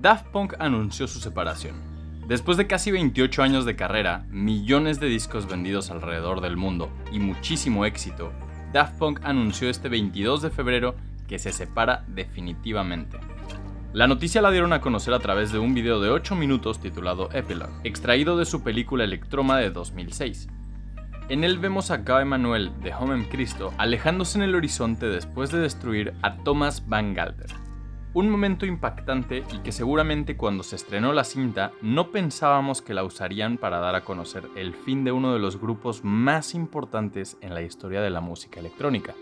Daft Punk anunció su separación. Después de casi 28 años de carrera, millones de discos vendidos alrededor del mundo y muchísimo éxito, Daft Punk anunció este 22 de febrero que se separa definitivamente. La noticia la dieron a conocer a través de un video de 8 minutos titulado Epilogue, extraído de su película Electroma de 2006. En él vemos a Guy Manuel de Homem Cristo alejándose en el horizonte después de destruir a Thomas Van Galter. Un momento impactante y que seguramente cuando se estrenó la cinta no pensábamos que la usarían para dar a conocer el fin de uno de los grupos más importantes en la historia de la música electrónica.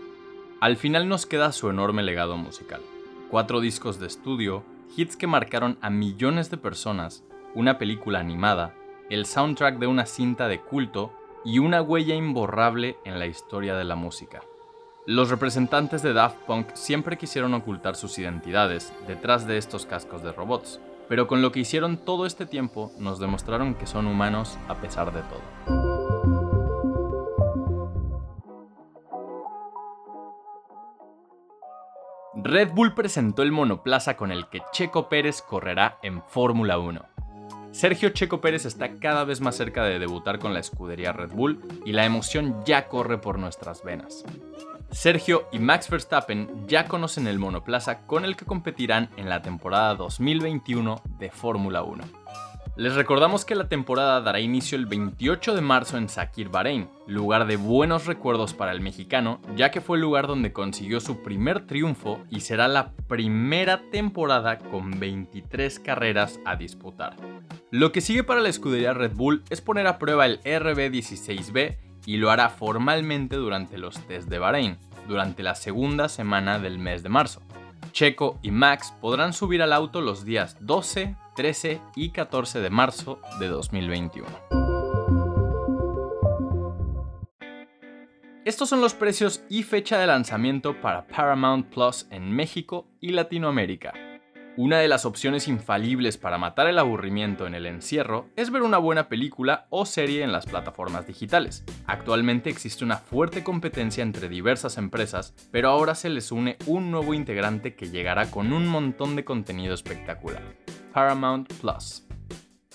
Al final nos queda su enorme legado musical cuatro discos de estudio, hits que marcaron a millones de personas, una película animada, el soundtrack de una cinta de culto y una huella imborrable en la historia de la música. Los representantes de Daft Punk siempre quisieron ocultar sus identidades detrás de estos cascos de robots, pero con lo que hicieron todo este tiempo nos demostraron que son humanos a pesar de todo. Red Bull presentó el monoplaza con el que Checo Pérez correrá en Fórmula 1. Sergio Checo Pérez está cada vez más cerca de debutar con la escudería Red Bull y la emoción ya corre por nuestras venas. Sergio y Max Verstappen ya conocen el monoplaza con el que competirán en la temporada 2021 de Fórmula 1. Les recordamos que la temporada dará inicio el 28 de marzo en Sakir, Bahrein, lugar de buenos recuerdos para el mexicano, ya que fue el lugar donde consiguió su primer triunfo y será la primera temporada con 23 carreras a disputar. Lo que sigue para la escudería Red Bull es poner a prueba el RB16B y lo hará formalmente durante los test de Bahrein, durante la segunda semana del mes de marzo. Checo y Max podrán subir al auto los días 12, 13 y 14 de marzo de 2021. Estos son los precios y fecha de lanzamiento para Paramount Plus en México y Latinoamérica. Una de las opciones infalibles para matar el aburrimiento en el encierro es ver una buena película o serie en las plataformas digitales. Actualmente existe una fuerte competencia entre diversas empresas, pero ahora se les une un nuevo integrante que llegará con un montón de contenido espectacular. Paramount Plus.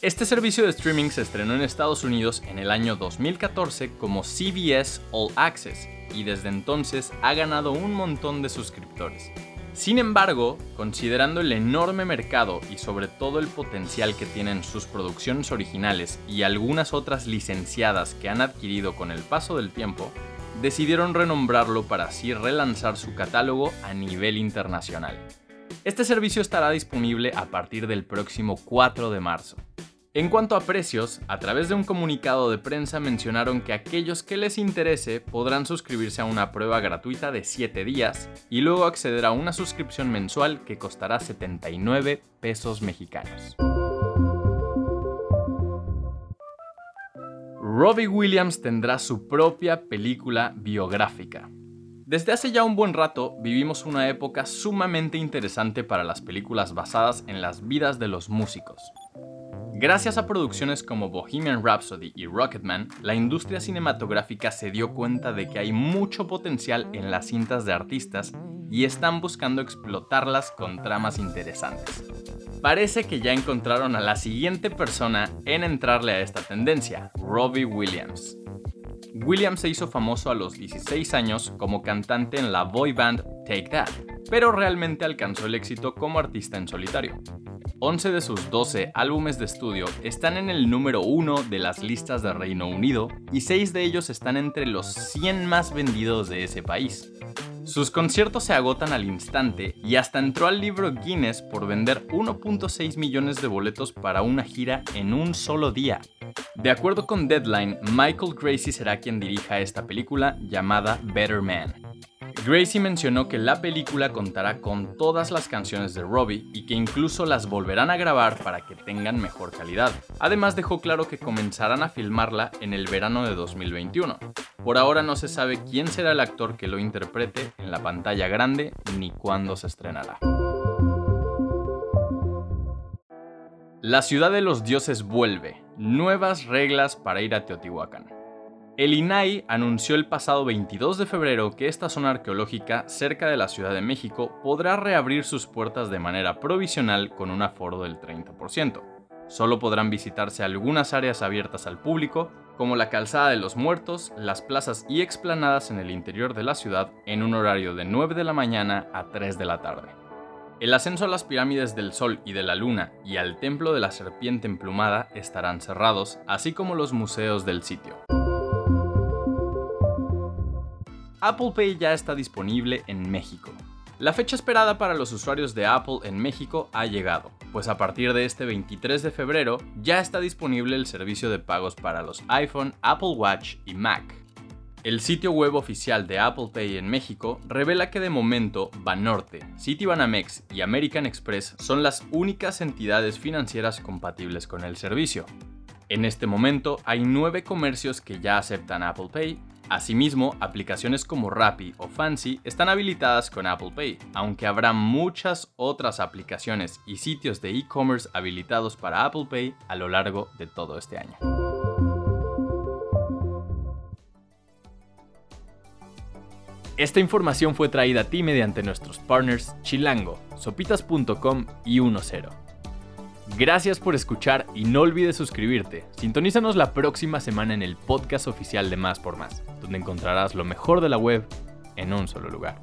Este servicio de streaming se estrenó en Estados Unidos en el año 2014 como CBS All Access y desde entonces ha ganado un montón de suscriptores. Sin embargo, considerando el enorme mercado y sobre todo el potencial que tienen sus producciones originales y algunas otras licenciadas que han adquirido con el paso del tiempo, decidieron renombrarlo para así relanzar su catálogo a nivel internacional. Este servicio estará disponible a partir del próximo 4 de marzo. En cuanto a precios, a través de un comunicado de prensa mencionaron que aquellos que les interese podrán suscribirse a una prueba gratuita de 7 días y luego acceder a una suscripción mensual que costará 79 pesos mexicanos. Robbie Williams tendrá su propia película biográfica. Desde hace ya un buen rato vivimos una época sumamente interesante para las películas basadas en las vidas de los músicos. Gracias a producciones como Bohemian Rhapsody y Rocketman, la industria cinematográfica se dio cuenta de que hay mucho potencial en las cintas de artistas y están buscando explotarlas con tramas interesantes. Parece que ya encontraron a la siguiente persona en entrarle a esta tendencia, Robbie Williams. Williams se hizo famoso a los 16 años como cantante en la boy band Take That, pero realmente alcanzó el éxito como artista en solitario. 11 de sus 12 álbumes de estudio están en el número 1 de las listas de Reino Unido y 6 de ellos están entre los 100 más vendidos de ese país. Sus conciertos se agotan al instante y hasta entró al libro Guinness por vender 1.6 millones de boletos para una gira en un solo día. De acuerdo con Deadline, Michael Gracie será quien dirija esta película llamada Better Man. Gracie mencionó que la película contará con todas las canciones de Robbie y que incluso las volverán a grabar para que tengan mejor calidad. Además dejó claro que comenzarán a filmarla en el verano de 2021. Por ahora no se sabe quién será el actor que lo interprete en la pantalla grande ni cuándo se estrenará. La ciudad de los dioses vuelve. Nuevas reglas para ir a Teotihuacán. El INAI anunció el pasado 22 de febrero que esta zona arqueológica cerca de la Ciudad de México podrá reabrir sus puertas de manera provisional con un aforo del 30%. Solo podrán visitarse algunas áreas abiertas al público, como la Calzada de los Muertos, las plazas y explanadas en el interior de la ciudad en un horario de 9 de la mañana a 3 de la tarde. El ascenso a las pirámides del Sol y de la Luna y al Templo de la Serpiente Emplumada estarán cerrados, así como los museos del sitio. Apple Pay ya está disponible en México. La fecha esperada para los usuarios de Apple en México ha llegado, pues a partir de este 23 de febrero ya está disponible el servicio de pagos para los iPhone, Apple Watch y Mac. El sitio web oficial de Apple Pay en México revela que de momento Banorte, Citibanamex y American Express son las únicas entidades financieras compatibles con el servicio. En este momento hay nueve comercios que ya aceptan Apple Pay Asimismo, aplicaciones como Rappi o Fancy están habilitadas con Apple Pay, aunque habrá muchas otras aplicaciones y sitios de e-commerce habilitados para Apple Pay a lo largo de todo este año. Esta información fue traída a ti mediante nuestros partners Chilango, sopitas.com y 10. Gracias por escuchar y no olvides suscribirte. Sintonízanos la próxima semana en el podcast oficial de Más por Más, donde encontrarás lo mejor de la web en un solo lugar.